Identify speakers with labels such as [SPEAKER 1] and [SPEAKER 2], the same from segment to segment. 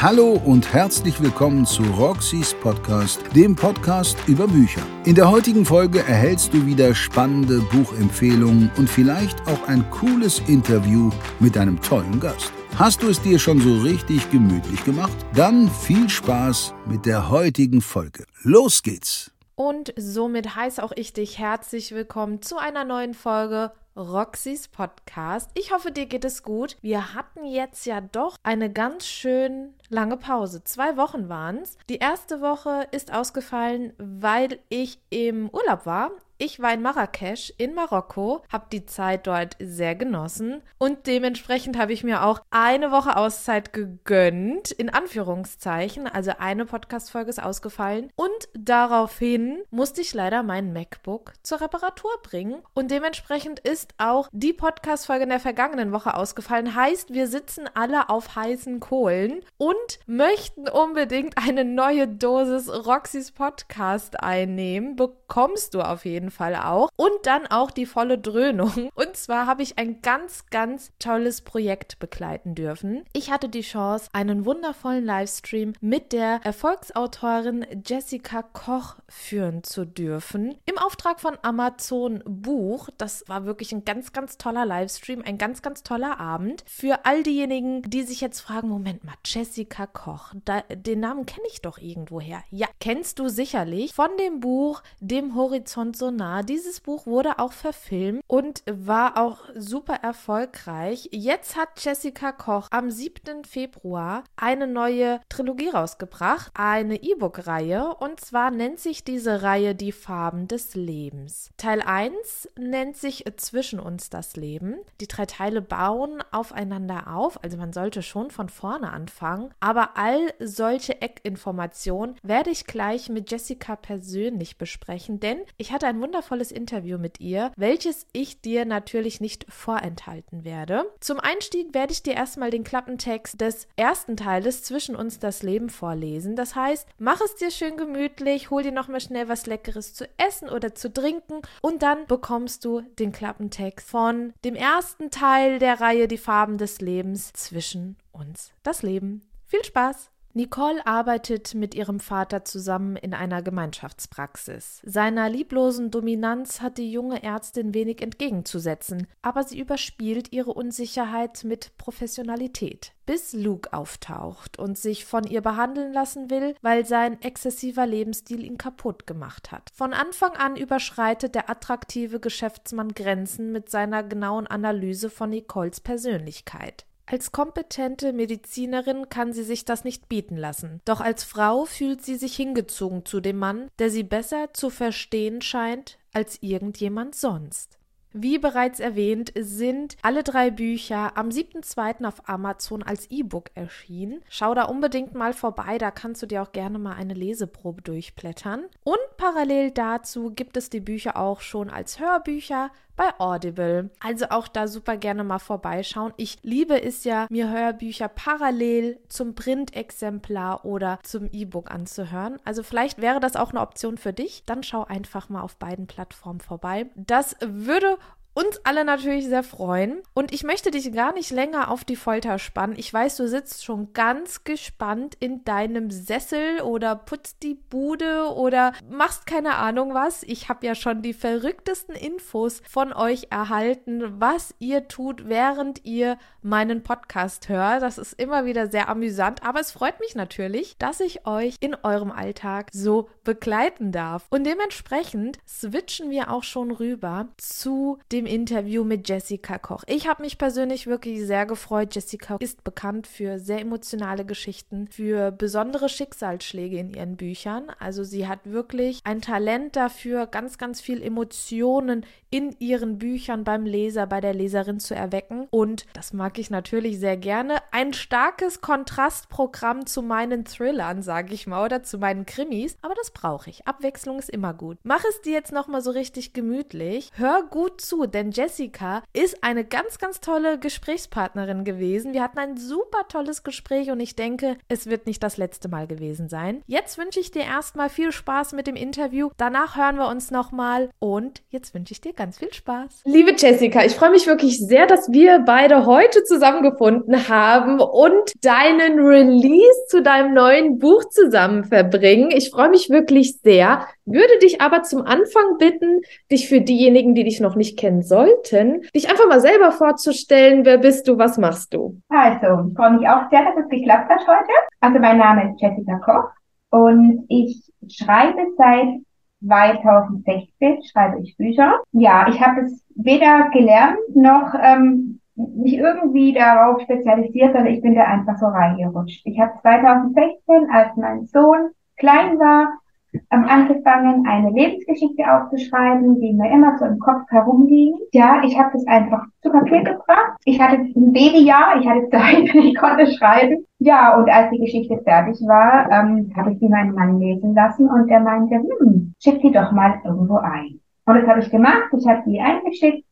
[SPEAKER 1] Hallo und herzlich willkommen zu Roxys Podcast, dem Podcast über Bücher. In der heutigen Folge erhältst du wieder spannende Buchempfehlungen und vielleicht auch ein cooles Interview mit einem tollen Gast. Hast du es dir schon so richtig gemütlich gemacht? Dann viel Spaß mit der heutigen Folge. Los geht's!
[SPEAKER 2] Und somit heiße auch ich dich herzlich willkommen zu einer neuen Folge Roxys Podcast. Ich hoffe, dir geht es gut. Wir hatten jetzt ja doch eine ganz schön lange Pause. Zwei Wochen waren es. Die erste Woche ist ausgefallen, weil ich im Urlaub war. Ich war in Marrakesch in Marokko, habe die Zeit dort sehr genossen und dementsprechend habe ich mir auch eine Woche Auszeit gegönnt, in Anführungszeichen. Also eine Podcast-Folge ist ausgefallen und daraufhin musste ich leider mein MacBook zur Reparatur bringen und dementsprechend ist auch die Podcast-Folge in der vergangenen Woche ausgefallen. Heißt, wir sitzen alle auf heißen Kohlen und möchten unbedingt eine neue Dosis Roxys Podcast einnehmen. Bekommst du auf jeden jeden Fall auch. Und dann auch die volle Dröhnung. Und zwar habe ich ein ganz, ganz tolles Projekt begleiten dürfen. Ich hatte die Chance, einen wundervollen Livestream mit der Erfolgsautorin Jessica Koch führen zu dürfen. Im Auftrag von Amazon Buch. Das war wirklich ein ganz, ganz toller Livestream, ein ganz, ganz toller Abend. Für all diejenigen, die sich jetzt fragen, Moment mal, Jessica Koch, da, den Namen kenne ich doch irgendwoher. Ja, kennst du sicherlich von dem Buch Dem Horizont so nah. Dieses Buch wurde auch verfilmt und war auch super erfolgreich. Jetzt hat Jessica Koch am 7. Februar eine neue Trilogie rausgebracht, eine E-Book-Reihe und zwar nennt sich diese Reihe Die Farben des Lebens. Teil 1 nennt sich Zwischen uns das Leben. Die drei Teile bauen aufeinander auf, also man sollte schon von vorne anfangen, aber all solche Eckinformationen werde ich gleich mit Jessica persönlich besprechen, denn ich hatte ein wundervolles Interview mit ihr, welches ich dir natürlich nicht vorenthalten werde. Zum Einstieg werde ich dir erstmal den Klappentext des ersten Teiles zwischen uns das Leben vorlesen. Das heißt, mach es dir schön gemütlich, hol dir nochmal schnell was Leckeres zu essen oder zu trinken und dann bekommst du den Klappentext von dem ersten Teil der Reihe Die Farben des Lebens zwischen uns das Leben. Viel Spaß! Nicole arbeitet mit ihrem Vater zusammen in einer Gemeinschaftspraxis. Seiner lieblosen Dominanz hat die junge Ärztin wenig entgegenzusetzen, aber sie überspielt ihre Unsicherheit mit Professionalität. Bis Luke auftaucht und sich von ihr behandeln lassen will, weil sein exzessiver Lebensstil ihn kaputt gemacht hat. Von Anfang an überschreitet der attraktive Geschäftsmann Grenzen mit seiner genauen Analyse von Nicoles Persönlichkeit. Als kompetente Medizinerin kann sie sich das nicht bieten lassen. Doch als Frau fühlt sie sich hingezogen zu dem Mann, der sie besser zu verstehen scheint als irgendjemand sonst. Wie bereits erwähnt, sind alle drei Bücher am 7.2. auf Amazon als E-Book erschienen. Schau da unbedingt mal vorbei, da kannst du dir auch gerne mal eine Leseprobe durchblättern. Und parallel dazu gibt es die Bücher auch schon als Hörbücher bei Audible. Also auch da super gerne mal vorbeischauen. Ich liebe es ja, mir Hörbücher parallel zum Printexemplar oder zum E-Book anzuhören. Also vielleicht wäre das auch eine Option für dich. Dann schau einfach mal auf beiden Plattformen vorbei. Das würde uns alle natürlich sehr freuen. Und ich möchte dich gar nicht länger auf die Folter spannen. Ich weiß, du sitzt schon ganz gespannt in deinem Sessel oder putzt die Bude oder machst keine Ahnung was. Ich habe ja schon die verrücktesten Infos von euch erhalten, was ihr tut, während ihr meinen Podcast hört. Das ist immer wieder sehr amüsant, aber es freut mich natürlich, dass ich euch in eurem Alltag so begleiten darf. Und dementsprechend switchen wir auch schon rüber zu dem Interview mit Jessica Koch. Ich habe mich persönlich wirklich sehr gefreut. Jessica ist bekannt für sehr emotionale Geschichten, für besondere Schicksalsschläge in ihren Büchern. Also sie hat wirklich ein Talent dafür, ganz, ganz viel Emotionen in ihren Büchern beim Leser, bei der Leserin zu erwecken. Und das mag ich natürlich sehr gerne. Ein starkes Kontrastprogramm zu meinen Thrillern, sage ich mal, oder zu meinen Krimis. Aber das brauche ich. Abwechslung ist immer gut. Mach es dir jetzt nochmal so richtig gemütlich. Hör gut zu, denn Jessica ist eine ganz, ganz tolle Gesprächspartnerin gewesen. Wir hatten ein super tolles Gespräch und ich denke, es wird nicht das letzte Mal gewesen sein. Jetzt wünsche ich dir erstmal viel Spaß mit dem Interview. Danach hören wir uns nochmal und jetzt wünsche ich dir ganz viel Spaß. Liebe Jessica, ich freue mich wirklich sehr, dass wir beide heute zusammengefunden haben und deinen Release zu deinem neuen Buch zusammen verbringen. Ich freue mich wirklich sehr. Würde dich aber zum Anfang bitten, dich für diejenigen, die dich noch nicht kennen sollten, dich einfach mal selber vorzustellen. Wer bist du? Was machst du?
[SPEAKER 3] Also, freue mich auch sehr, dass es geklappt hat heute. Also, mein Name ist Jessica Koch und ich schreibe seit 2016 schreibe ich Bücher. Ja, ich habe es weder gelernt noch ähm, mich irgendwie darauf spezialisiert, sondern ich bin da einfach so reingerutscht. Ich habe 2016, als mein Sohn klein war, ähm, angefangen, eine Lebensgeschichte aufzuschreiben, die mir immer so im Kopf herumging. Ja, ich habe das einfach zu Papier gebracht. Ich hatte ein Babyjahr, ich hatte Zeit, ich konnte schreiben. Ja, und als die Geschichte fertig war, ähm, habe ich sie meinem Mann lesen lassen und er meinte, hm, schick die doch mal irgendwo ein. Und das habe ich gemacht. Ich habe die eingeschickt.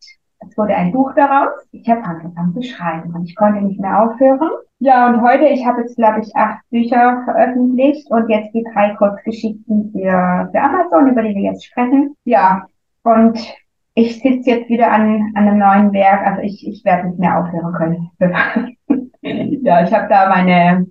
[SPEAKER 3] Es wurde ein Buch daraus. Ich habe angefangen zu schreiben und ich konnte nicht mehr aufhören. Ja, und heute, ich habe jetzt, glaube ich, acht Bücher veröffentlicht und jetzt die drei Kurzgeschichten für, für Amazon, über die wir jetzt sprechen. Ja, und ich sitze jetzt wieder an, an einem neuen Werk. Also ich, ich werde nicht mehr aufhören können. ja, ich habe da meine,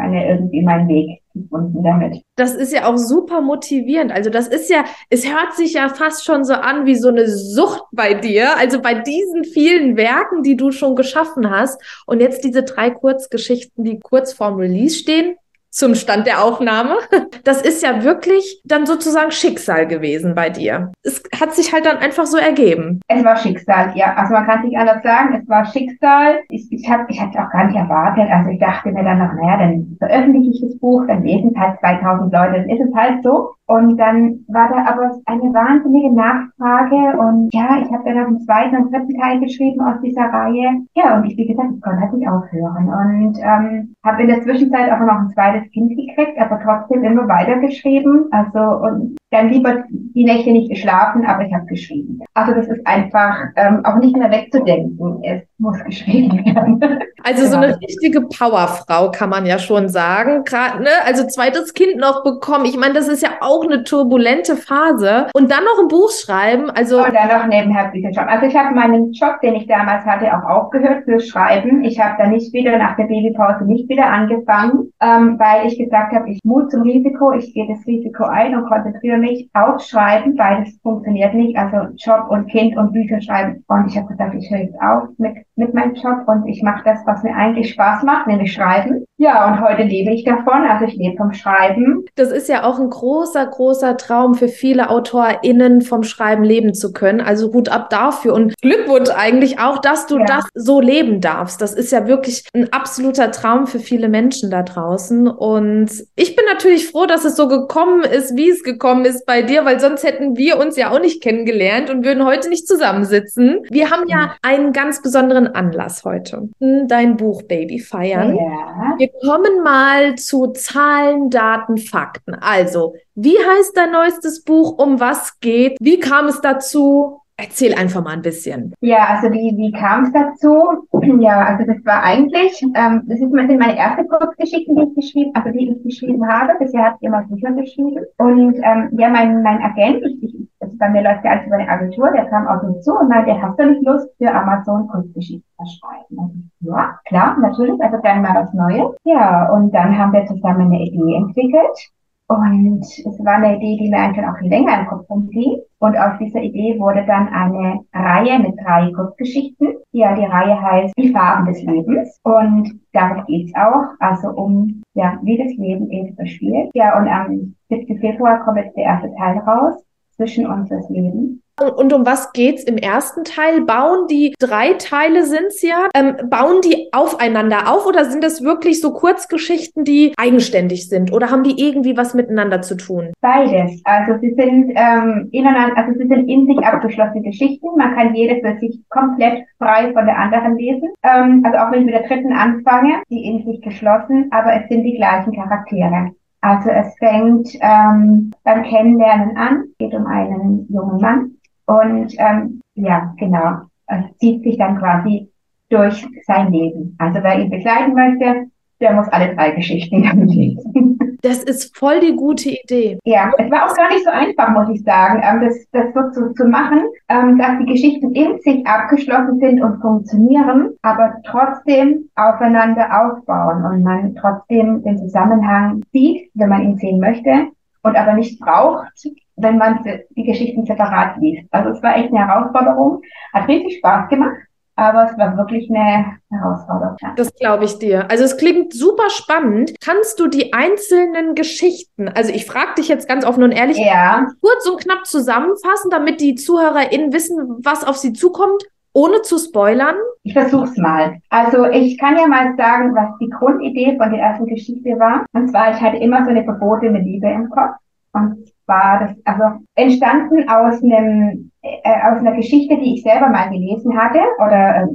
[SPEAKER 3] meine irgendwie meinen Weg gefunden damit.
[SPEAKER 2] Das ist ja auch super motivierend. Also das ist ja, es hört sich ja fast schon so an wie so eine Sucht bei dir. Also bei diesen vielen Werken, die du schon geschaffen hast und jetzt diese drei Kurzgeschichten, die kurz vorm Release stehen, zum Stand der Aufnahme. Das ist ja wirklich dann sozusagen Schicksal gewesen bei dir. Es hat sich halt dann einfach so ergeben.
[SPEAKER 3] Es war Schicksal, ja. Also man kann es nicht anders sagen. Es war Schicksal. Ich, ich habe ich hatte auch gar nicht erwartet. Also ich dachte mir dann noch, naja, dann veröffentliche ich das Buch, dann lesen es halt 2000 Leute, dann ist es halt so. Und dann war da aber eine wahnsinnige Nachfrage und ja, ich habe dann noch einen zweiten und dritten Teil geschrieben aus dieser Reihe. Ja, und ich, wie gesagt, ich konnte halt nicht aufhören und ähm, habe in der Zwischenzeit auch noch ein zweites Kind gekriegt, aber trotzdem immer weitergeschrieben. Also und dann lieber die Nächte nicht geschlafen, aber ich habe geschrieben. Also das ist einfach ähm, auch nicht mehr wegzudenken. Es muss geschrieben werden.
[SPEAKER 2] Also so eine richtige Powerfrau kann man ja schon sagen. Gerade, ne? Also zweites Kind noch bekommen. Ich meine, das ist ja auch eine turbulente Phase. Und dann noch ein Buch schreiben. Also
[SPEAKER 3] und dann noch nebenher Bücher schreiben. Also ich habe meinen Job, den ich damals hatte, auch aufgehört fürs Schreiben. Ich habe da nicht wieder nach der Babypause nicht wieder angefangen, ähm, weil ich gesagt habe, ich Mut zum Risiko, ich gehe das Risiko ein und konzentriere mich auf Schreiben, weil das funktioniert nicht. Also Job und Kind und Bücher schreiben. Und ich habe gesagt, ich höre jetzt auf mit mit meinem Job und ich mache das, was mir eigentlich Spaß macht, nämlich Schreiben. Ja, und heute lebe ich davon, also ich lebe vom Schreiben.
[SPEAKER 2] Das ist ja auch ein großer, großer Traum für viele AutorInnen, vom Schreiben leben zu können. Also Hut ab dafür und Glückwunsch eigentlich auch, dass du ja. das so leben darfst. Das ist ja wirklich ein absoluter Traum für viele Menschen da draußen. Und ich bin natürlich froh, dass es so gekommen ist, wie es gekommen ist bei dir, weil sonst hätten wir uns ja auch nicht kennengelernt und würden heute nicht zusammensitzen. Wir haben ja einen ganz besonderen Anlass heute. Dein Buch Baby feiern. Ja. Wir kommen mal zu Zahlen, Daten, Fakten. Also, wie heißt dein neuestes Buch? Um was geht? Wie kam es dazu? Erzähl einfach mal ein bisschen.
[SPEAKER 3] Ja, also wie, wie kam es dazu? Ja, also das war eigentlich, ähm, das ist, sind meine erste Kurzgeschichten, die ich geschrieben, also die ich geschrieben habe. Bisher habe ich immer Bücher geschrieben. Und ähm, ja, mein, mein Agent, ich, also bei mir läuft ja alles über eine Agentur, der kam auf mich zu und meinte, hast du nicht Lust für Amazon Kurzgeschichten zu schreiben? Ja, klar, natürlich, also dann mal was Neues. Ja, und dann haben wir zusammen eine Idee entwickelt. Und es war eine Idee, die mir eigentlich auch länger im Kopf rumging. Und aus dieser Idee wurde dann eine Reihe mit drei Kurzgeschichten. Ja, die Reihe heißt Die Farben des Lebens. Und darum geht's auch. Also um, ja, wie das Leben eben verspielt. Ja, und am 7. Februar kommt jetzt der erste Teil raus. Zwischen unseres Lebens.
[SPEAKER 2] Und um was geht's im ersten Teil? Bauen die drei Teile sind's ja, ähm, bauen die aufeinander auf oder sind das wirklich so Kurzgeschichten, die eigenständig sind oder haben die irgendwie was miteinander zu tun?
[SPEAKER 3] Beides. Also sie sind ähm, ineinander, also sie sind in sich abgeschlossene Geschichten. Man kann jede für sich komplett frei von der anderen lesen. Ähm, also auch wenn ich mit der dritten anfange, die in sich geschlossen, aber es sind die gleichen Charaktere. Also es fängt ähm, beim Kennenlernen an, geht um einen jungen Mann, und ähm, ja, genau. Es zieht sich dann quasi durch sein Leben. Also wer ihn begleiten möchte, der muss alle drei Geschichten lesen.
[SPEAKER 2] Das ist voll die gute Idee.
[SPEAKER 3] Ja, es war auch gar nicht so einfach, muss ich sagen, ähm, das, das so zu, zu machen, ähm, dass die Geschichten in sich abgeschlossen sind und funktionieren, aber trotzdem aufeinander aufbauen und man trotzdem den Zusammenhang sieht, wenn man ihn sehen möchte und aber nicht braucht, wenn man die Geschichten separat liest. Also es war echt eine Herausforderung, hat richtig Spaß gemacht aber es war wirklich eine Herausforderung.
[SPEAKER 2] Das glaube ich dir. Also es klingt super spannend. Kannst du die einzelnen Geschichten, also ich frage dich jetzt ganz offen und ehrlich,
[SPEAKER 3] ja.
[SPEAKER 2] kurz und knapp zusammenfassen, damit die ZuhörerInnen wissen, was auf sie zukommt? Ohne zu spoilern?
[SPEAKER 3] Ich versuch's mal. Also ich kann ja mal sagen, was die Grundidee von der ersten Geschichte war. Und zwar, ich hatte immer so eine verbotene Liebe im Kopf. Und zwar, das also entstanden aus einem äh, aus einer Geschichte, die ich selber mal gelesen hatte oder äh,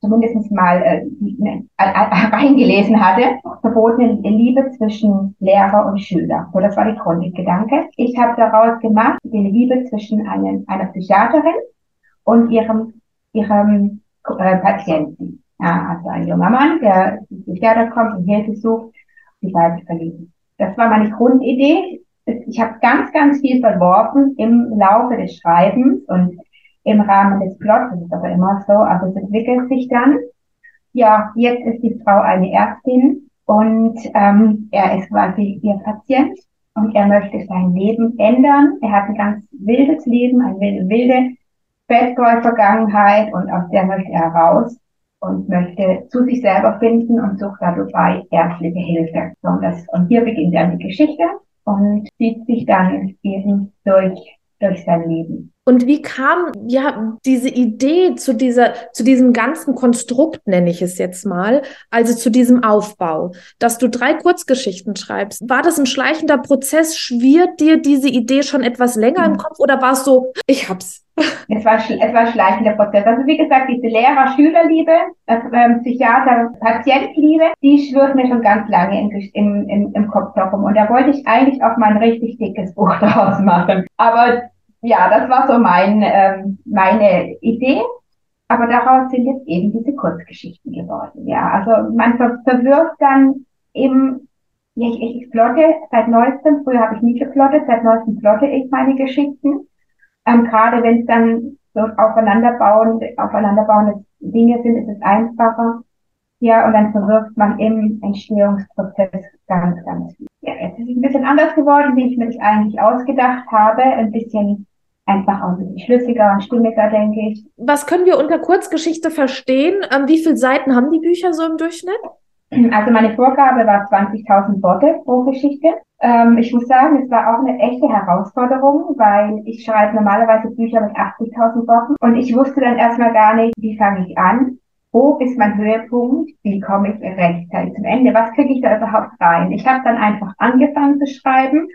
[SPEAKER 3] zumindest mal äh, ne, äh, reingelesen hatte, verbotene Liebe zwischen Lehrer und Schüler. So, das war die Grundgedanke. Ich habe daraus gemacht, die Liebe zwischen einem, einer Psychiaterin und ihrem, ihrem äh, Patienten. Ja, also ein junger Mann, der zum Psychiater kommt und Hilfe sucht, die beiden verlieben. Das war meine Grundidee ich habe ganz, ganz viel verworfen im Laufe des Schreibens und im Rahmen des Plots, das ist aber immer so, aber es entwickelt sich dann. Ja, jetzt ist die Frau eine Ärztin und ähm, er ist quasi ihr Patient und er möchte sein Leben ändern. Er hat ein ganz wildes Leben, eine wilde, Bad Boy-Vergangenheit und aus der möchte er raus und möchte zu sich selber finden und sucht dabei ärztliche Hilfe. Und, das, und hier beginnt dann die Geschichte und zieht sich dann eben durch, durch sein Leben.
[SPEAKER 2] Und wie kam ja diese Idee zu dieser, zu diesem ganzen Konstrukt, nenne ich es jetzt mal, also zu diesem Aufbau, dass du drei Kurzgeschichten schreibst? War das ein schleichender Prozess? Schwirrt dir diese Idee schon etwas länger im Kopf oder war es so, ich hab's?
[SPEAKER 3] Es war, es war schleichender Prozess. Also wie gesagt, diese Lehrer-Schüler-Liebe, ähm, Psychiater-Patient-Liebe, die schwirrt mir schon ganz lange im, im, im, im Kopf herum. Und da wollte ich eigentlich auch mal ein richtig dickes Buch daraus machen. Aber ja, das war so mein, ähm, meine Idee. Aber daraus sind jetzt eben diese Kurzgeschichten geworden. Ja, also man ver verwirft dann eben, ja, ich, ich plotte seit neuestem, früher habe ich nie geplottet, seit neuestem plotte ich meine Geschichten. Ähm, Gerade wenn es dann so aufeinanderbauende, aufeinanderbauende Dinge sind, ist es einfacher. Ja, und dann verwirft man im Entstehungsprozess ganz, ganz viel. Ja, jetzt ist es ein bisschen anders geworden, wie ich mir das eigentlich ausgedacht habe. Ein bisschen einfach auch ein bisschen schlüssiger und stimmiger, denke ich.
[SPEAKER 2] Was können wir unter Kurzgeschichte verstehen? Ähm, wie viele Seiten haben die Bücher so im Durchschnitt?
[SPEAKER 3] Also meine Vorgabe war 20.000 Worte pro Geschichte. Ähm, ich muss sagen, es war auch eine echte Herausforderung, weil ich schreibe normalerweise Bücher mit 80.000 Worten und ich wusste dann erstmal gar nicht, wie fange ich an, wo ist mein Höhepunkt, wie komme ich rechtzeitig zum Ende, was kriege ich da überhaupt rein. Ich habe dann einfach angefangen zu schreiben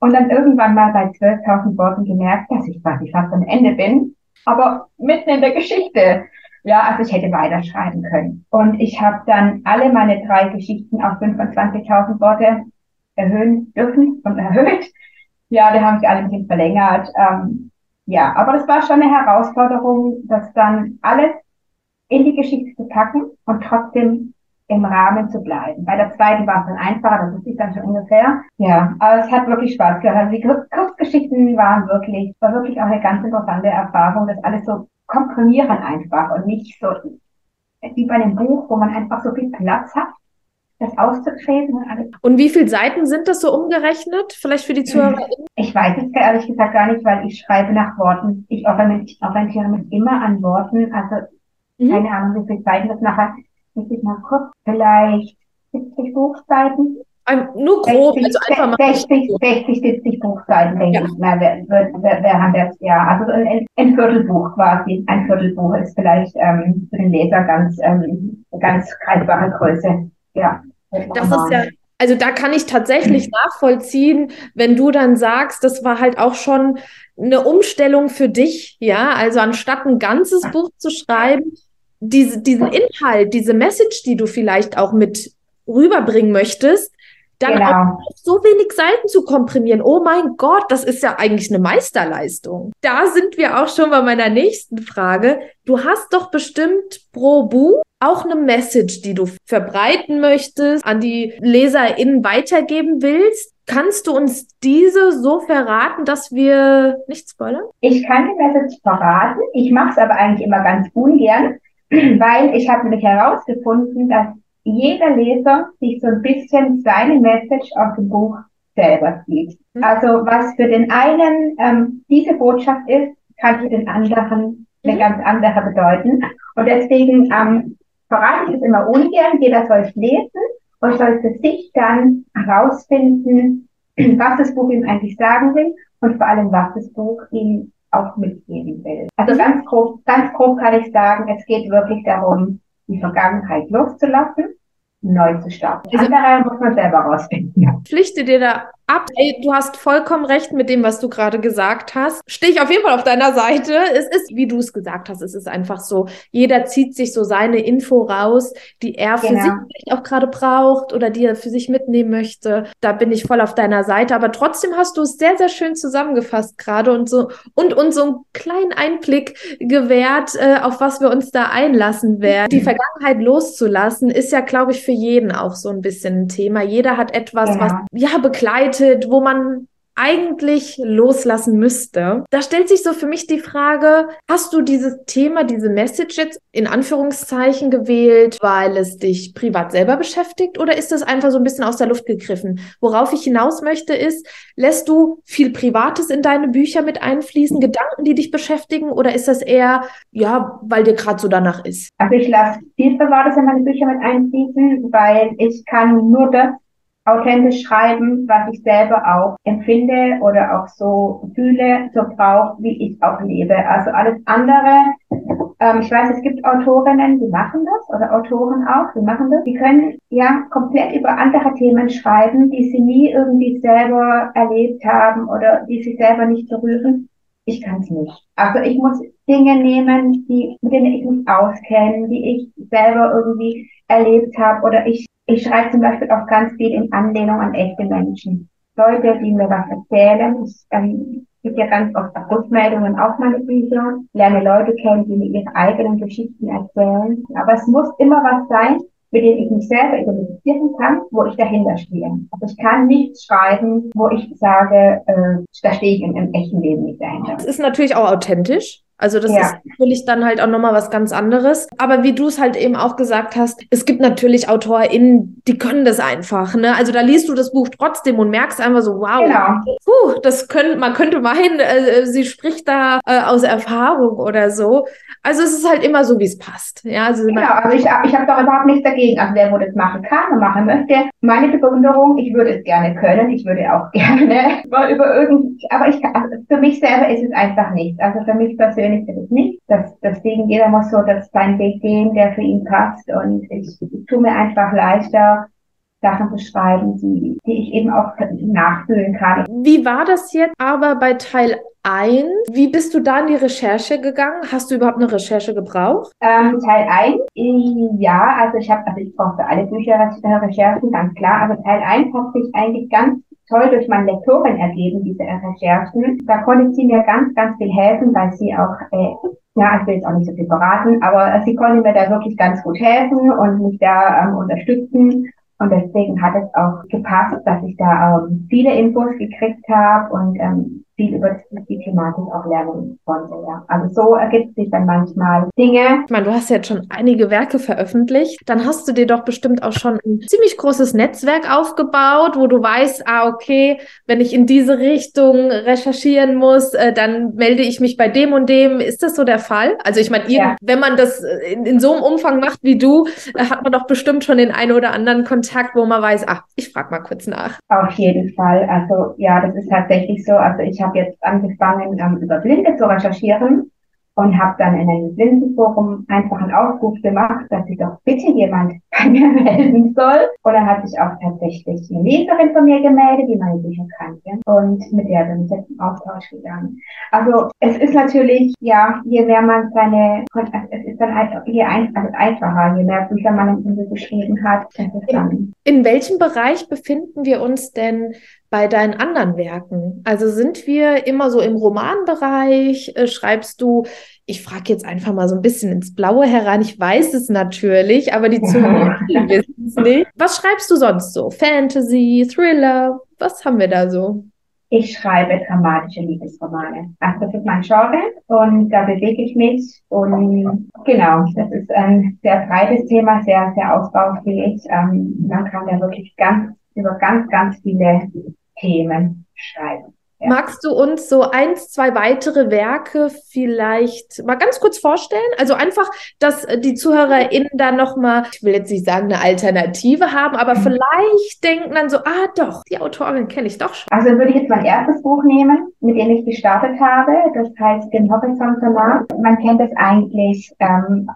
[SPEAKER 3] und dann irgendwann mal bei 12.000 Worten gemerkt, dass ich quasi fast am Ende bin, aber mitten in der Geschichte. Ja, also ich hätte weiterschreiben können. Und ich habe dann alle meine drei Geschichten auf 25.000 Worte erhöhen dürfen und erhöht. Ja, die haben sich alle ein bisschen verlängert. Ähm, ja, aber das war schon eine Herausforderung, das dann alles in die Geschichte zu packen und trotzdem im Rahmen zu bleiben. Bei der zweiten war es dann einfacher, das wusste ich dann schon ungefähr. Ja, aber es hat wirklich Spaß gemacht. Also die Kurzgeschichten waren wirklich, war wirklich auch eine ganz interessante Erfahrung, das alles so komprimieren einfach und nicht so wie bei einem Buch, wo man einfach so viel Platz hat, das auszutreten und alles.
[SPEAKER 2] Und wie viele Seiten sind das so umgerechnet? Vielleicht für die Zuhörer?
[SPEAKER 3] Ich weiß es ehrlich gesagt gar nicht, weil ich schreibe nach Worten. Ich orientiere mich immer an Worten. Also mhm. keine Ahnung, wie viele Seiten das nachher muss ich mal kurz, vielleicht 70 Buchseiten.
[SPEAKER 2] Ein, nur grob, 60, also einfach
[SPEAKER 3] mal. 60, 60, 70 Buchseiten, denke ja. ich mal, wer, wer, wer haben das, ja, also ein, ein Viertelbuch quasi. Ein Viertelbuch ist vielleicht ähm, für den Leser ganz, ähm, ganz greifbare Größe. Ja.
[SPEAKER 2] Das ist ja, also da kann ich tatsächlich mhm. nachvollziehen, wenn du dann sagst, das war halt auch schon eine Umstellung für dich, ja, also anstatt ein ganzes Buch zu schreiben, diese, diesen Inhalt, diese Message, die du vielleicht auch mit rüberbringen möchtest, dann genau. auch so wenig Seiten zu komprimieren. Oh mein Gott, das ist ja eigentlich eine Meisterleistung. Da sind wir auch schon bei meiner nächsten Frage. Du hast doch bestimmt pro Buch auch eine Message, die du verbreiten möchtest, an die LeserInnen weitergeben willst. Kannst du uns diese so verraten, dass wir nicht spoilern?
[SPEAKER 3] Ich kann die Message verraten. Ich mache es aber eigentlich immer ganz ungern, weil ich habe nämlich herausgefunden, dass jeder Leser sich so ein bisschen seine Message aus dem Buch selber sieht. Mhm. Also was für den einen ähm, diese Botschaft ist, kann für den anderen eine mhm. ganz andere bedeuten. Und deswegen ähm, verrate ich es immer ungern. Jeder soll es lesen und soll für sich dann herausfinden, was das Buch ihm eigentlich sagen will und vor allem, was das Buch ihm auch mitgeben will. Also ganz grob, ganz grob kann ich sagen, es geht wirklich darum, die Vergangenheit loszulassen, neu zu starten. Also, Andere muss man selber rausfinden. Ja.
[SPEAKER 2] Pflichte dir da ab. Ey, du hast vollkommen recht mit dem, was du gerade gesagt hast. Stehe ich auf jeden Fall auf deiner Seite. Es ist, wie du es gesagt hast, es ist einfach so. Jeder zieht sich so seine Info raus, die er für genau. sich vielleicht auch gerade braucht oder die er für sich mitnehmen möchte. Da bin ich voll auf deiner Seite. Aber trotzdem hast du es sehr, sehr schön zusammengefasst gerade und so und uns so einen kleinen Einblick gewährt, äh, auf was wir uns da einlassen werden. Die Vergangenheit loszulassen, ist ja, glaube ich, für jeden auch so ein bisschen ein Thema. Jeder hat etwas, genau. was ja begleitet begleitet, wo man eigentlich loslassen müsste. Da stellt sich so für mich die Frage, hast du dieses Thema, diese Message jetzt in Anführungszeichen gewählt, weil es dich privat selber beschäftigt oder ist das einfach so ein bisschen aus der Luft gegriffen? Worauf ich hinaus möchte ist, lässt du viel Privates in deine Bücher mit einfließen, Gedanken, die dich beschäftigen oder ist das eher, ja, weil dir gerade so danach ist?
[SPEAKER 3] Also ich lasse viel Privates in meine Bücher mit einfließen, weil ich kann nur das authentisch schreiben, was ich selber auch empfinde oder auch so fühle, so brauche, wie ich auch lebe. Also alles andere, ähm, ich weiß, es gibt Autorinnen, die machen das oder Autoren auch, die machen das. Die können ja komplett über andere Themen schreiben, die sie nie irgendwie selber erlebt haben oder die sie selber nicht berühren. Ich kann es nicht. Also ich muss Dinge nehmen, die, mit denen ich mich auskenne, die ich selber irgendwie erlebt habe oder ich ich schreibe zum Beispiel auch ganz viel in Anlehnung an echte Menschen. Leute, die mir was erzählen. Ich ähm, gibt ja ganz oft Rückmeldungen auf meine Bücher, lerne Leute kennen, die mir ihre eigenen Geschichten erzählen. Aber es muss immer was sein, mit dem ich mich selber identifizieren kann, wo ich dahinter stehe. Also ich kann nichts schreiben, wo ich sage, äh, da stehe ich im, im echten Leben nicht dahinter.
[SPEAKER 2] Es ist natürlich auch authentisch. Also das ja. ist natürlich dann halt auch nochmal was ganz anderes. Aber wie du es halt eben auch gesagt hast, es gibt natürlich AutorInnen, die können das einfach. Ne? Also da liest du das Buch trotzdem und merkst einfach so, wow, genau. puh, das könnte, man könnte meinen, äh, sie spricht da äh, aus Erfahrung oder so. Also es ist halt immer so, wie es passt. Ja, also
[SPEAKER 3] genau, also ich, ich habe doch überhaupt nichts dagegen. Also wer wo das machen kann und machen möchte, meine Bewunderung, ich würde es gerne können, ich würde auch gerne mal über irgend, aber ich also für mich selber ist es einfach nichts. Also für mich persönlich persönlich ist es nicht. Das, deswegen jeder muss so das seinen Weg gehen, der für ihn passt. Und ich, ich tue mir einfach leichter, Sachen zu schreiben, die, die ich eben auch nachfühlen kann.
[SPEAKER 2] Wie war das jetzt aber bei Teil 1? Wie bist du da in die Recherche gegangen? Hast du überhaupt eine Recherche gebraucht?
[SPEAKER 3] Ähm, Teil 1, ja, also ich habe, also ich brauche für alle Bücher Recherchen, ganz klar, aber Teil 1 hat sich eigentlich ganz toll durch meine Lektorin ergeben, diese Recherchen. Da konnte sie mir ganz, ganz viel helfen, weil sie auch, äh, ja, ich will jetzt auch nicht so viel beraten, aber sie konnte mir da wirklich ganz gut helfen und mich da ähm, unterstützen. Und deswegen hat es auch gepasst, dass ich da ähm, viele Infos gekriegt habe und ähm, viel über die Thematik auch lernen konnte. Ja. Also so ergibt sich dann manchmal Dinge.
[SPEAKER 2] Ich meine, du hast jetzt schon einige Werke veröffentlicht. Dann hast du dir doch bestimmt auch schon ein ziemlich großes Netzwerk aufgebaut, wo du weißt, ah, okay, wenn ich in diese Richtung recherchieren muss, äh, dann melde ich mich bei dem und dem. Ist das so der Fall? Also ich meine, ja. wenn man das in, in, so einem Umfang macht wie du, äh, hat man doch bestimmt schon den einen oder anderen Kontakt, wo man weiß, ach, ich frage mal kurz nach.
[SPEAKER 3] Auf jeden Fall. Also ja, das ist tatsächlich so. Also ich habe habe jetzt angefangen, ähm, über Blinde zu recherchieren. und habe dann in einem Blindenforum einfach einen Aufruf gemacht, dass sich doch bitte jemand bei mir melden soll. Und dann hat sich auch tatsächlich eine Leserin von mir gemeldet, die meine Bücher kannte und mit der bin ich jetzt im Austausch gegangen. Also es ist natürlich, ja, je mehr man seine, es ist dann halt je ein, also einfacher, je mehr Bücher man im geschrieben hat.
[SPEAKER 2] In, in welchem Bereich befinden wir uns denn bei deinen anderen Werken? Also sind wir immer so im Romanbereich? Äh, schreibst du, ich frage jetzt einfach mal so ein bisschen ins Blaue herein, ich weiß es natürlich, aber die Zuhörer wissen es nicht. Was schreibst du sonst so? Fantasy, Thriller? Was haben wir da so?
[SPEAKER 3] Ich schreibe dramatische Liebesromane. Also das ist mein Genre und da bewege ich mich und genau, das ist ein sehr breites Thema, sehr, sehr ausbaufähig. Ähm, man kann da wirklich ganz über ganz, ganz viele Themen schreiben.
[SPEAKER 2] Ja. Magst du uns so eins, zwei weitere Werke vielleicht mal ganz kurz vorstellen? Also einfach, dass die ZuhörerInnen da nochmal, ich will jetzt nicht sagen, eine Alternative haben, aber mhm. vielleicht denken dann so, ah doch, die Autorin kenne ich doch schon.
[SPEAKER 3] Also würde ich jetzt mein erstes Buch nehmen, mit dem ich gestartet habe. Das heißt Den Horizont danach. Man kennt es eigentlich ähm,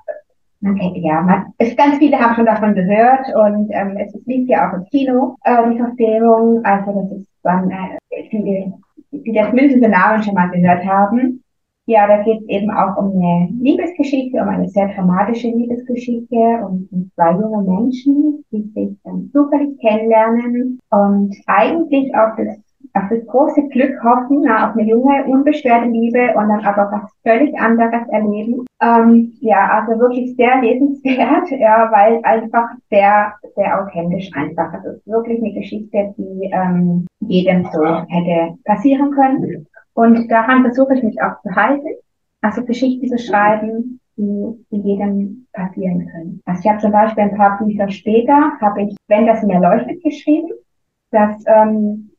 [SPEAKER 3] Okay, ja, man, es, ganz viele haben schon davon gehört und ähm, es liegt ja auch im Kino, äh, die Verfilmung. Also das ist dann äh, viele, die das mindestens Namen schon mal gehört haben. Ja, da geht es eben auch um eine Liebesgeschichte, um eine sehr dramatische Liebesgeschichte und um zwei junge Menschen, die sich dann zufällig kennenlernen und eigentlich auch das auf das große Glück hoffen, auf eine junge, unbeschwerte Liebe und dann aber was völlig anderes erleben. Ähm, ja, also wirklich sehr lesenswert, ja, weil einfach sehr, sehr authentisch einfach. Also es ist wirklich eine Geschichte, die ähm, jedem so hätte passieren können. Und daran versuche ich mich auch zu halten. Also Geschichten zu schreiben, die, die jedem passieren können. Also ich habe zum Beispiel ein paar Bücher später, habe ich, wenn das mir leuchtet, geschrieben. Das ähm,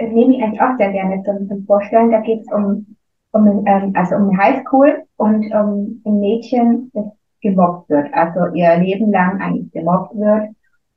[SPEAKER 3] nehme ich eigentlich auch sehr gerne zum, zum Vorstellen. Da geht es um, um, ähm, also um eine Highschool und um ein Mädchen, das gemobbt wird, also ihr Leben lang eigentlich gemobbt wird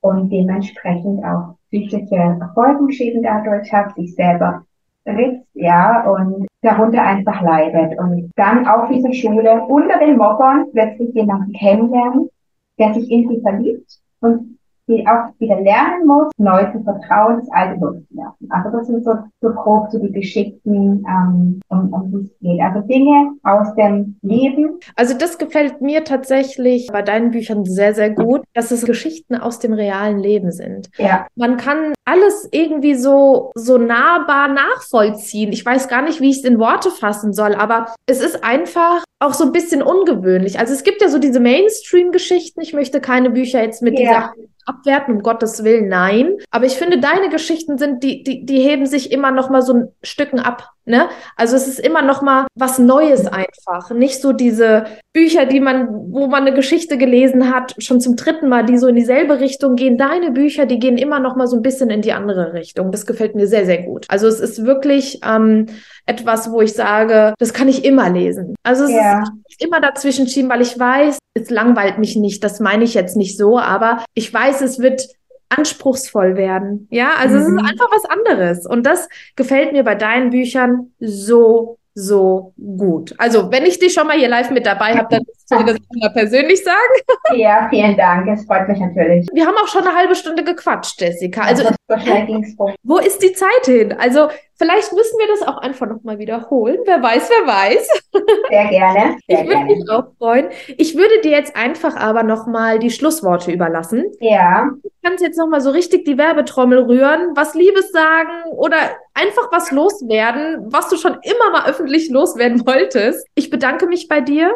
[SPEAKER 3] und dementsprechend auch psychische Folgenschäden dadurch hat, sich selber ritzt, ja, und darunter einfach leidet. Und dann auf dieser Schule unter den Mobbern plötzlich jemanden kennenlernen, der sich in sie verliebt und die auch wieder lernen muss, neu zu vertrauen, das alte loszulassen. Also das sind so, so grob so die Geschichten, ähm, um, um die es geht. Also Dinge aus dem Leben.
[SPEAKER 2] Also das gefällt mir tatsächlich bei deinen Büchern sehr, sehr gut, dass es Geschichten aus dem realen Leben sind. Ja. Man kann alles irgendwie so, so nahbar nachvollziehen. Ich weiß gar nicht, wie ich es in Worte fassen soll, aber es ist einfach auch so ein bisschen ungewöhnlich. Also es gibt ja so diese Mainstream-Geschichten. Ich möchte keine Bücher jetzt mit ja. dieser abwerten, um Gottes Willen, nein. Aber ich finde, deine Geschichten sind, die, die, die heben sich immer noch mal so ein Stücken ab. Ne? Also es ist immer noch mal was Neues einfach. Nicht so diese Bücher, die man, wo man eine Geschichte gelesen hat, schon zum dritten Mal, die so in dieselbe Richtung gehen. Deine Bücher, die gehen immer noch mal so ein bisschen in die andere Richtung. Das gefällt mir sehr, sehr gut. Also es ist wirklich ähm, etwas, wo ich sage, das kann ich immer lesen. Also es ja. ist immer dazwischen schieben, weil ich weiß, es langweilt mich nicht. Das meine ich jetzt nicht so, aber ich weiß, es wird anspruchsvoll werden. Ja, also mhm. es ist mhm. einfach was anderes. Und das gefällt mir bei deinen Büchern so, so gut. Also, wenn ich dich schon mal hier live mit dabei habe, dann du mir das mal persönlich sagen.
[SPEAKER 3] Ja, vielen Dank. Es freut mich natürlich.
[SPEAKER 2] Wir haben auch schon eine halbe Stunde gequatscht, Jessica. Also, wo ist die Zeit hin? Also, Vielleicht müssen wir das auch einfach nochmal wiederholen. Wer weiß, wer weiß.
[SPEAKER 3] Sehr gerne.
[SPEAKER 2] Sehr ich würde mich auch freuen. Ich würde dir jetzt einfach aber nochmal die Schlussworte überlassen.
[SPEAKER 3] Ja.
[SPEAKER 2] Du kannst jetzt nochmal so richtig die Werbetrommel rühren, was Liebes sagen oder einfach was loswerden, was du schon immer mal öffentlich loswerden wolltest. Ich bedanke mich bei dir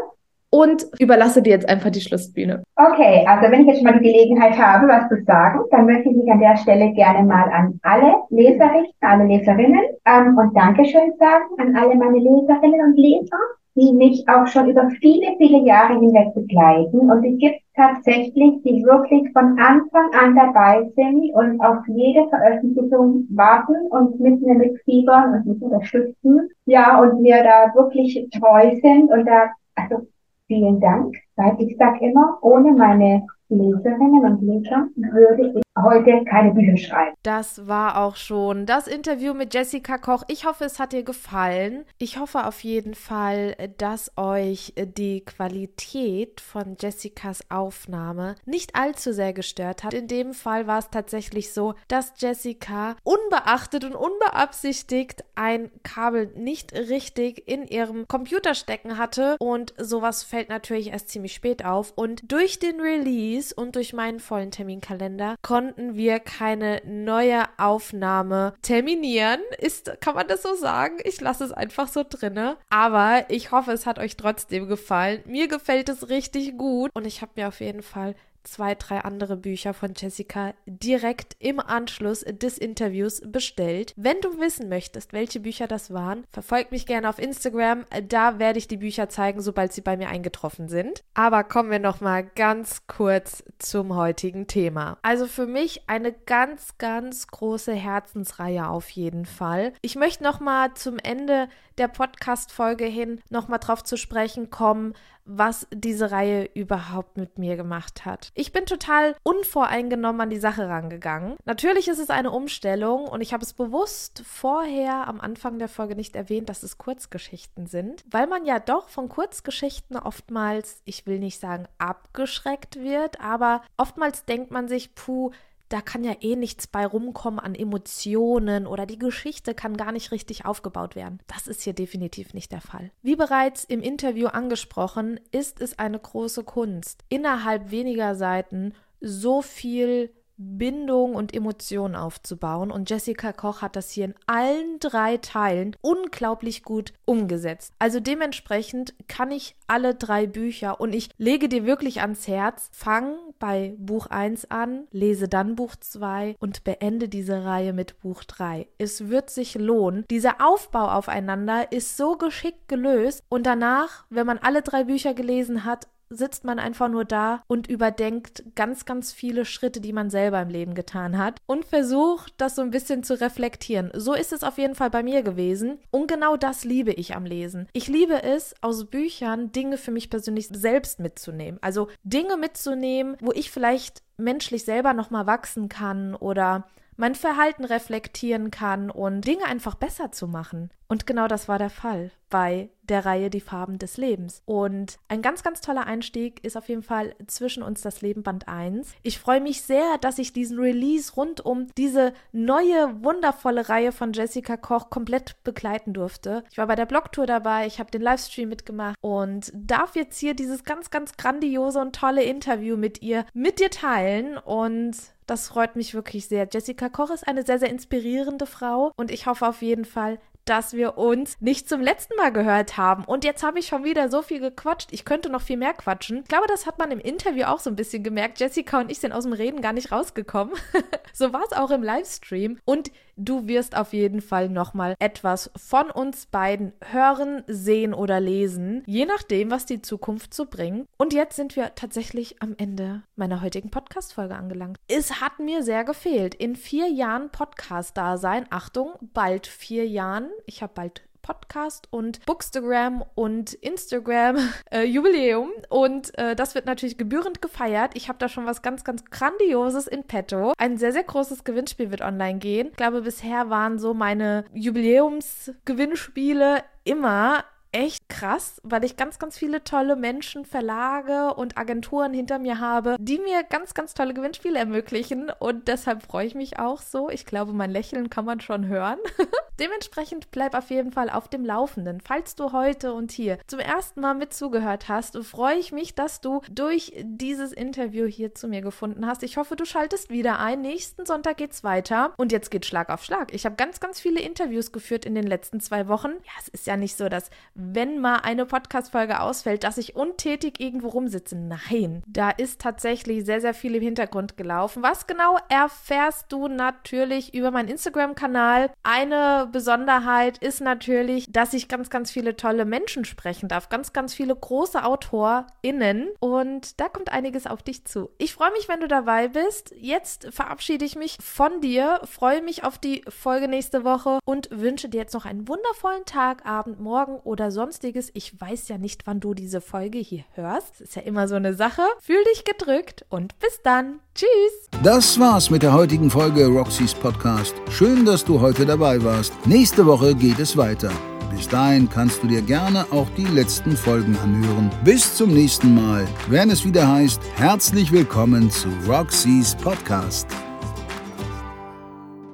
[SPEAKER 2] und überlasse dir jetzt einfach die Schlussbühne.
[SPEAKER 3] Okay, also wenn ich jetzt schon mal die Gelegenheit habe, was zu sagen, dann möchte ich mich an der Stelle gerne mal an alle Leser richten, alle Leserinnen ähm, und Dankeschön sagen an alle meine Leserinnen und Leser, die mich auch schon über viele, viele Jahre hinweg begleiten. Und es gibt tatsächlich, die wirklich von Anfang an dabei sind und auf jede Veröffentlichung warten und mit mir mitfiebern und mich unterstützen. Ja, und mir da wirklich treu sind und da, also vielen Dank, weil ich sage immer, ohne meine Leserinnen und Lesern würde ich heute keine Bücher schreiben.
[SPEAKER 2] Das war auch schon das Interview mit Jessica Koch. Ich hoffe, es hat dir gefallen. Ich hoffe auf jeden Fall, dass euch die Qualität von Jessicas Aufnahme nicht allzu sehr gestört hat. In dem Fall war es tatsächlich so, dass Jessica unbeachtet und unbeabsichtigt ein Kabel nicht richtig in ihrem Computer stecken hatte und sowas fällt natürlich erst ziemlich spät auf und durch den Release und durch meinen vollen Terminkalender konnten wir keine neue Aufnahme terminieren. Ist, kann man das so sagen? Ich lasse es einfach so drinne. Aber ich hoffe, es hat euch trotzdem gefallen. Mir gefällt es richtig gut und ich habe mir auf jeden Fall zwei, drei andere Bücher von Jessica direkt im Anschluss des Interviews bestellt. Wenn du wissen möchtest, welche Bücher das waren, verfolg mich gerne auf Instagram. Da werde ich die Bücher zeigen, sobald sie bei mir eingetroffen sind. Aber kommen wir noch mal ganz kurz zum heutigen Thema. Also für mich eine ganz, ganz große Herzensreihe auf jeden Fall. Ich möchte noch mal zum Ende der Podcast-Folge hin noch mal drauf zu sprechen kommen, was diese Reihe überhaupt mit mir gemacht hat. Ich bin total unvoreingenommen an die Sache rangegangen. Natürlich ist es eine Umstellung und ich habe es bewusst vorher am Anfang der Folge nicht erwähnt, dass es Kurzgeschichten sind, weil man ja doch von Kurzgeschichten oftmals, ich will nicht sagen abgeschreckt wird, aber oftmals denkt man sich, puh, da kann ja eh nichts bei rumkommen an Emotionen oder die Geschichte kann gar nicht richtig aufgebaut werden. Das ist hier definitiv nicht der Fall. Wie bereits im Interview angesprochen, ist es eine große Kunst, innerhalb weniger Seiten so viel Bindung und Emotionen aufzubauen. Und Jessica Koch hat das hier in allen drei Teilen unglaublich gut umgesetzt. Also dementsprechend kann ich alle drei Bücher und ich lege dir wirklich ans Herz, fang bei Buch 1 an, lese dann Buch 2 und beende diese Reihe mit Buch 3. Es wird sich lohnen. Dieser Aufbau aufeinander ist so geschickt gelöst und danach, wenn man alle drei Bücher gelesen hat, sitzt man einfach nur da und überdenkt ganz, ganz viele Schritte, die man selber im Leben getan hat und versucht, das so ein bisschen zu reflektieren. So ist es auf jeden Fall bei mir gewesen und genau das liebe ich am Lesen. Ich liebe es, aus Büchern Dinge für mich persönlich selbst mitzunehmen. Also Dinge mitzunehmen, wo ich vielleicht menschlich selber nochmal wachsen kann oder mein Verhalten reflektieren kann und Dinge einfach besser zu machen. Und genau das war der Fall bei der Reihe Die Farben des Lebens. Und ein ganz, ganz toller Einstieg ist auf jeden Fall zwischen uns das Leben Band 1. Ich freue mich sehr, dass ich diesen Release rund um diese neue, wundervolle Reihe von Jessica Koch komplett begleiten durfte. Ich war bei der Blogtour dabei, ich habe den Livestream mitgemacht und darf jetzt hier dieses ganz, ganz grandiose und tolle Interview mit ihr, mit dir teilen und das freut mich wirklich sehr. Jessica Koch ist eine sehr, sehr inspirierende Frau und ich hoffe auf jeden Fall, dass wir uns nicht zum letzten Mal gehört haben. Und jetzt habe ich schon wieder so viel gequatscht. Ich könnte noch viel mehr quatschen. Ich glaube, das hat man im Interview auch so ein bisschen gemerkt. Jessica und ich sind aus dem Reden gar nicht rausgekommen. so war es auch im Livestream. Und du wirst auf jeden Fall nochmal etwas von uns beiden hören, sehen oder lesen. Je nachdem, was die Zukunft so bringt. Und jetzt sind wir tatsächlich am Ende meiner heutigen Podcast-Folge angelangt. Es hat mir sehr gefehlt. In vier Jahren Podcast-Dasein, Achtung, bald vier Jahren, ich habe bald Podcast und Bookstagram und Instagram äh, Jubiläum und äh, das wird natürlich gebührend gefeiert. Ich habe da schon was ganz, ganz Grandioses in petto. Ein sehr, sehr großes Gewinnspiel wird online gehen. Ich glaube, bisher waren so meine Jubiläumsgewinnspiele immer echt krass, weil ich ganz, ganz viele tolle Menschen, Verlage und Agenturen hinter mir habe, die mir ganz, ganz tolle Gewinnspiele ermöglichen und deshalb freue ich mich auch so. Ich glaube, mein Lächeln kann man schon hören. Dementsprechend bleib auf jeden Fall auf dem Laufenden. Falls du heute und hier zum ersten Mal mit zugehört hast, freue ich mich, dass du durch dieses Interview hier zu mir gefunden hast. Ich hoffe, du schaltest wieder ein. Nächsten Sonntag geht's weiter und jetzt geht Schlag auf Schlag. Ich habe ganz, ganz viele Interviews geführt in den letzten zwei Wochen. Ja, es ist ja nicht so, dass wenn mal eine Podcast-Folge ausfällt, dass ich untätig irgendwo rumsitze. Nein, da ist tatsächlich sehr, sehr viel im Hintergrund gelaufen. Was genau erfährst du natürlich über meinen Instagram-Kanal. Eine Besonderheit ist natürlich, dass ich ganz, ganz viele tolle Menschen sprechen darf. Ganz, ganz viele große AutorInnen. Und da kommt einiges auf dich zu. Ich freue mich, wenn du dabei bist. Jetzt verabschiede ich mich von dir, freue mich auf die Folge nächste Woche und wünsche dir jetzt noch einen wundervollen Tag, Abend, Morgen oder sonstiges. Ich weiß ja nicht, wann du diese Folge hier hörst. Ist ja immer so eine Sache. Fühl dich gedrückt und bis dann. Tschüss.
[SPEAKER 1] Das war's mit der heutigen Folge Roxys Podcast. Schön, dass du heute dabei warst. Nächste Woche geht es weiter. Bis dahin kannst du dir gerne auch die letzten Folgen anhören. Bis zum nächsten Mal, wenn es wieder heißt, herzlich willkommen zu Roxys Podcast.